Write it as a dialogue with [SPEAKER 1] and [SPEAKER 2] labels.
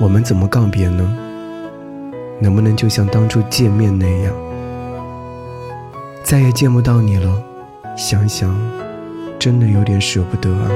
[SPEAKER 1] 我们怎么告别呢？能不能就像当初见面那样？再也见不到你了？想想真的有点舍不得啊。